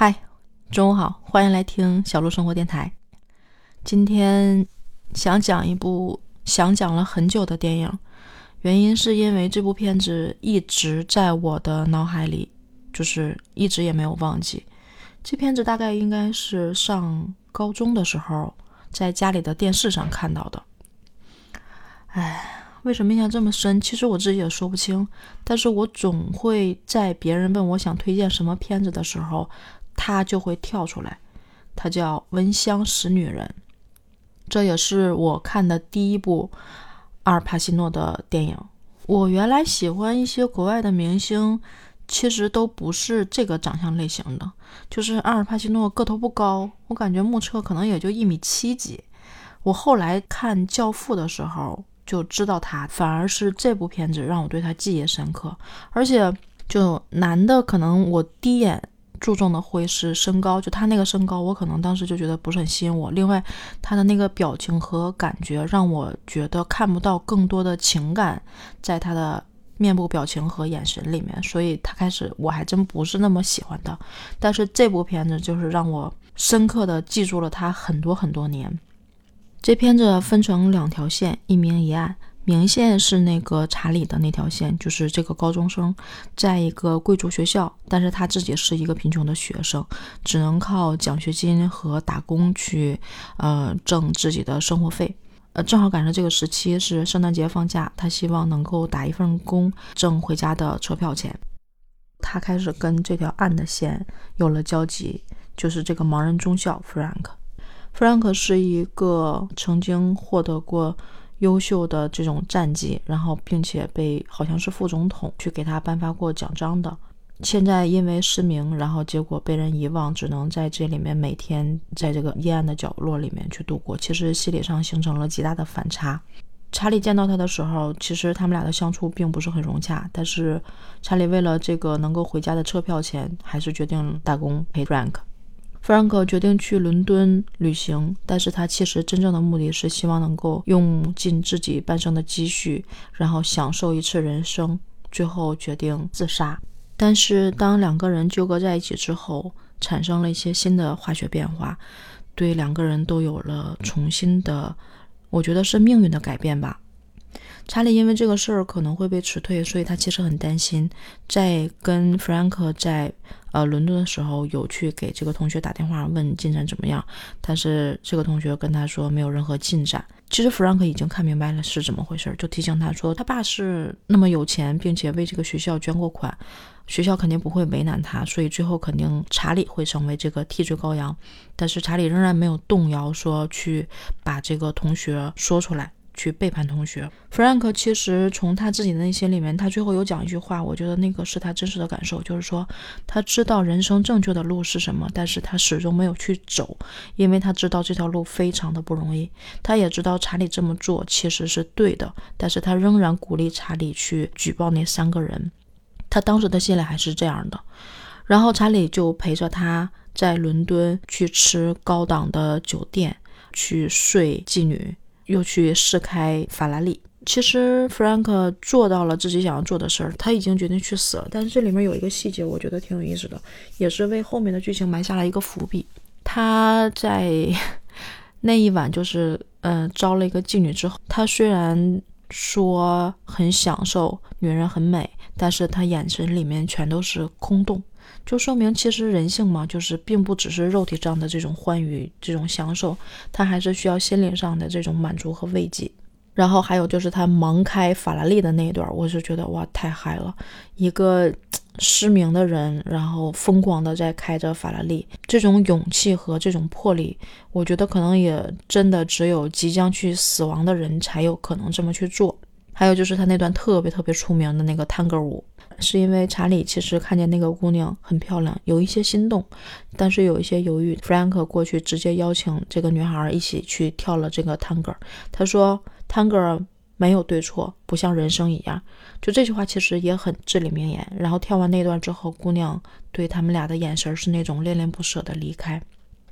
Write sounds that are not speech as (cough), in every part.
嗨，中午好，欢迎来听小鹿生活电台。今天想讲一部想讲了很久的电影，原因是因为这部片子一直在我的脑海里，就是一直也没有忘记。这片子大概应该是上高中的时候在家里的电视上看到的。哎，为什么印象这么深？其实我自己也说不清，但是我总会在别人问我想推荐什么片子的时候。他就会跳出来，他叫《闻香识女人》，这也是我看的第一部阿尔帕西诺的电影。我原来喜欢一些国外的明星，其实都不是这个长相类型的，就是阿尔帕西诺个头不高，我感觉目测可能也就一米七几。我后来看《教父》的时候就知道他，反而是这部片子让我对他记忆深刻。而且，就男的，可能我第一眼。注重的会是身高，就他那个身高，我可能当时就觉得不是很吸引我。另外，他的那个表情和感觉让我觉得看不到更多的情感在他的面部表情和眼神里面，所以他开始我还真不是那么喜欢他。但是这部片子就是让我深刻的记住了他很多很多年。这片子分成两条线，一明一暗。明线是那个查理的那条线，就是这个高中生在一个贵族学校，但是他自己是一个贫穷的学生，只能靠奖学金和打工去呃挣自己的生活费。呃，正好赶上这个时期是圣诞节放假，他希望能够打一份工挣回家的车票钱。他开始跟这条暗的线有了交集，就是这个盲人中校 Frank。Frank 是一个曾经获得过。优秀的这种战绩，然后并且被好像是副总统去给他颁发过奖章的，现在因为失明，然后结果被人遗忘，只能在这里面每天在这个阴暗的角落里面去度过。其实心理上形成了极大的反差。查理见到他的时候，其实他们俩的相处并不是很融洽，但是查理为了这个能够回家的车票钱，还是决定打工陪 Rank。弗兰克决定去伦敦旅行，但是他其实真正的目的是希望能够用尽自己半生的积蓄，然后享受一次人生，最后决定自杀。但是当两个人纠葛在一起之后，产生了一些新的化学变化，对两个人都有了重新的，我觉得是命运的改变吧。查理因为这个事儿可能会被辞退，所以他其实很担心。在跟弗兰克在呃伦敦的时候，有去给这个同学打电话问进展怎么样，但是这个同学跟他说没有任何进展。其实弗兰克已经看明白了是怎么回事，就提醒他说他爸是那么有钱，并且为这个学校捐过款，学校肯定不会为难他，所以最后肯定查理会成为这个替罪羔羊。但是查理仍然没有动摇，说去把这个同学说出来。去背叛同学，Frank 其实从他自己的内心里面，他最后有讲一句话，我觉得那个是他真实的感受，就是说他知道人生正确的路是什么，但是他始终没有去走，因为他知道这条路非常的不容易。他也知道查理这么做其实是对的，但是他仍然鼓励查理去举报那三个人。他当时的心里还是这样的，然后查理就陪着他在伦敦去吃高档的酒店，去睡妓女。又去试开法拉利。其实 Frank 做到了自己想要做的事儿，他已经决定去死了。但是这里面有一个细节，我觉得挺有意思的，也是为后面的剧情埋下了一个伏笔。他在 (laughs) 那一晚就是嗯招了一个妓女之后，他虽然说很享受女人很美，但是他眼神里面全都是空洞。就说明其实人性嘛，就是并不只是肉体上的这种欢愉、这种享受，他还是需要心灵上的这种满足和慰藉。然后还有就是他盲开法拉利的那一段，我就觉得哇，太嗨了！一个失明的人，然后疯狂的在开着法拉利，这种勇气和这种魄力，我觉得可能也真的只有即将去死亡的人才有可能这么去做。还有就是他那段特别特别出名的那个探戈舞。是因为查理其实看见那个姑娘很漂亮，有一些心动，但是有一些犹豫。Frank 过去直接邀请这个女孩一起去跳了这个探戈。他说：“探戈没有对错，不像人生一样。”就这句话其实也很至理名言。然后跳完那段之后，姑娘对他们俩的眼神是那种恋恋不舍的离开。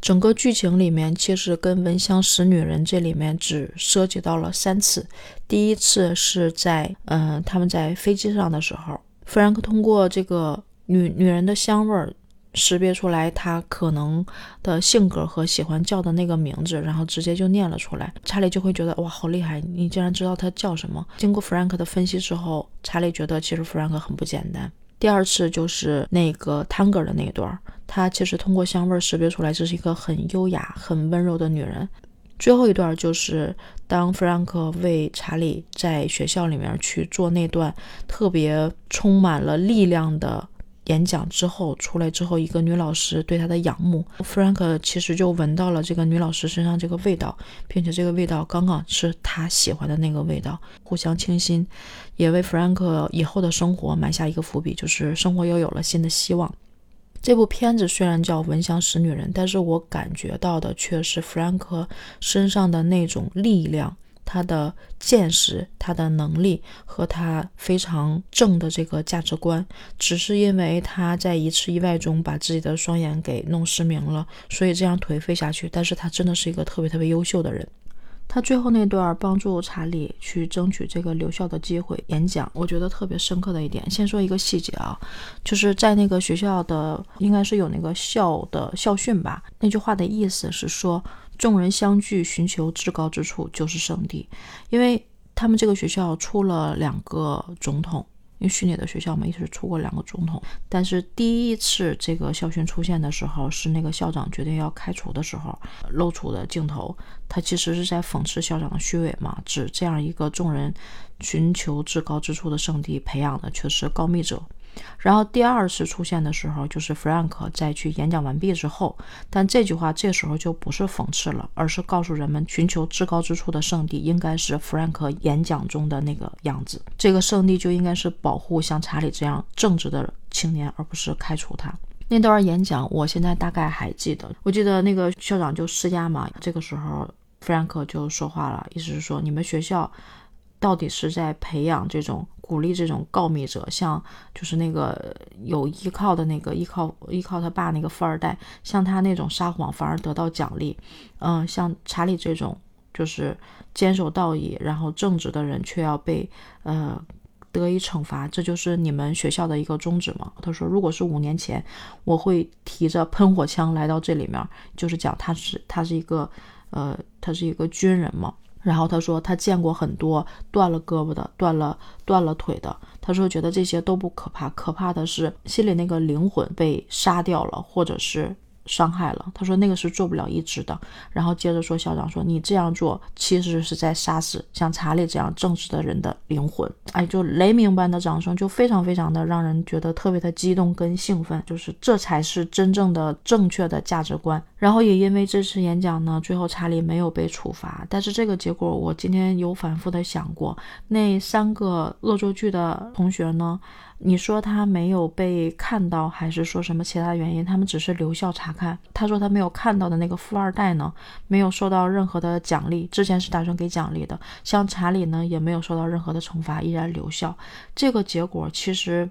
整个剧情里面其实跟《闻香识女人》这里面只涉及到了三次。第一次是在嗯他们在飞机上的时候。弗兰克通过这个女女人的香味儿，识别出来她可能的性格和喜欢叫的那个名字，然后直接就念了出来。查理就会觉得哇，好厉害，你竟然知道她叫什么。经过弗兰克的分析之后，查理觉得其实弗兰克很不简单。第二次就是那个 Tanger 的那一段，他其实通过香味识别出来这是一个很优雅、很温柔的女人。最后一段就是当 Frank 为查理在学校里面去做那段特别充满了力量的演讲之后，出来之后，一个女老师对他的仰慕，弗兰克其实就闻到了这个女老师身上这个味道，并且这个味道刚刚是他喜欢的那个味道，互相倾心，也为弗兰克以后的生活埋下一个伏笔，就是生活又有了新的希望。这部片子虽然叫《闻香识女人》，但是我感觉到的却是弗兰克身上的那种力量，他的见识、他的能力和他非常正的这个价值观。只是因为他在一次意外中把自己的双眼给弄失明了，所以这样颓废下去。但是他真的是一个特别特别优秀的人。他最后那段帮助查理去争取这个留校的机会演讲，我觉得特别深刻的一点。先说一个细节啊，就是在那个学校的应该是有那个校的校训吧，那句话的意思是说，众人相聚寻求至高之处就是圣地，因为他们这个学校出了两个总统。因为虚拟的学校嘛，一直出过两个总统，但是第一次这个校训出现的时候，是那个校长决定要开除的时候露出的镜头，他其实是在讽刺校长的虚伪嘛，指这样一个众人寻求至高之处的圣地，培养的却是告密者。然后第二次出现的时候，就是 Frank 在去演讲完毕之后，但这句话这时候就不是讽刺了，而是告诉人们，寻求至高之处的圣地应该是 Frank 演讲中的那个样子，这个圣地就应该是保护像查理这样正直的青年，而不是开除他。那段演讲我现在大概还记得，我记得那个校长就施压嘛，这个时候 Frank 就说话了，意思是说你们学校。到底是在培养这种鼓励这种告密者，像就是那个有依靠的那个依靠依靠他爸那个富二代，像他那种撒谎反而得到奖励，嗯，像查理这种就是坚守道义然后正直的人却要被呃得以惩罚，这就是你们学校的一个宗旨吗？他说，如果是五年前，我会提着喷火枪来到这里面，就是讲他是他是一个呃他是一个军人嘛。然后他说，他见过很多断了胳膊的、断了断了腿的。他说，觉得这些都不可怕，可怕的是心里那个灵魂被杀掉了，或者是。伤害了，他说那个是做不了一直的。然后接着说，校长说你这样做其实是在杀死像查理这样正直的人的灵魂。哎，就雷鸣般的掌声，就非常非常的让人觉得特别的激动跟兴奋，就是这才是真正的正确的价值观。然后也因为这次演讲呢，最后查理没有被处罚，但是这个结果我今天有反复的想过，那三个恶作剧的同学呢？你说他没有被看到，还是说什么其他原因？他们只是留校查看。他说他没有看到的那个富二代呢，没有受到任何的奖励，之前是打算给奖励的。像查理呢，也没有受到任何的惩罚，依然留校。这个结果其实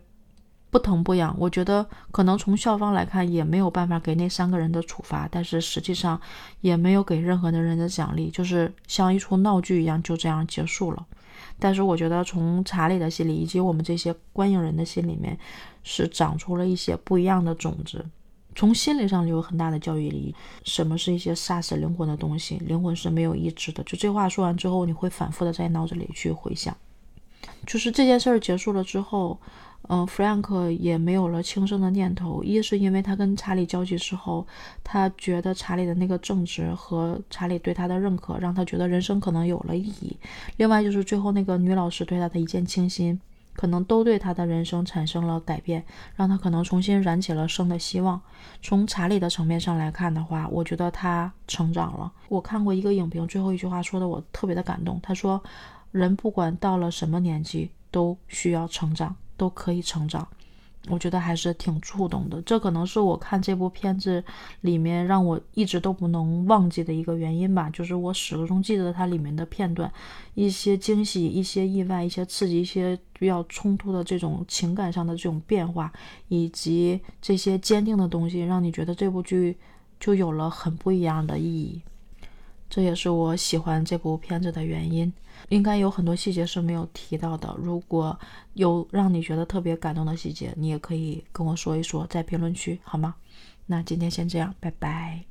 不疼不痒。我觉得可能从校方来看，也没有办法给那三个人的处罚，但是实际上也没有给任何的人的奖励，就是像一出闹剧一样，就这样结束了。但是我觉得，从查理的心里，以及我们这些观影人的心里面，是长出了一些不一样的种子。从心理上有很大的教育意义。什么是一些杀死灵魂的东西？灵魂是没有意志的。就这话说完之后，你会反复的在脑子里去回想。就是这件事儿结束了之后。嗯，弗兰克也没有了轻生的念头。一是因为他跟查理交集之后，他觉得查理的那个正直和查理对他的认可，让他觉得人生可能有了意义。另外就是最后那个女老师对他的一见倾心，可能都对他的人生产生了改变，让他可能重新燃起了生的希望。从查理的层面上来看的话，我觉得他成长了。我看过一个影评，最后一句话说的我特别的感动。他说：“人不管到了什么年纪，都需要成长。”都可以成长，我觉得还是挺触动的。这可能是我看这部片子里面让我一直都不能忘记的一个原因吧。就是我始终记得它里面的片段，一些惊喜、一些意外、一些刺激、一些比较冲突的这种情感上的这种变化，以及这些坚定的东西，让你觉得这部剧就有了很不一样的意义。这也是我喜欢这部片子的原因。应该有很多细节是没有提到的，如果有让你觉得特别感动的细节，你也可以跟我说一说，在评论区好吗？那今天先这样，拜拜。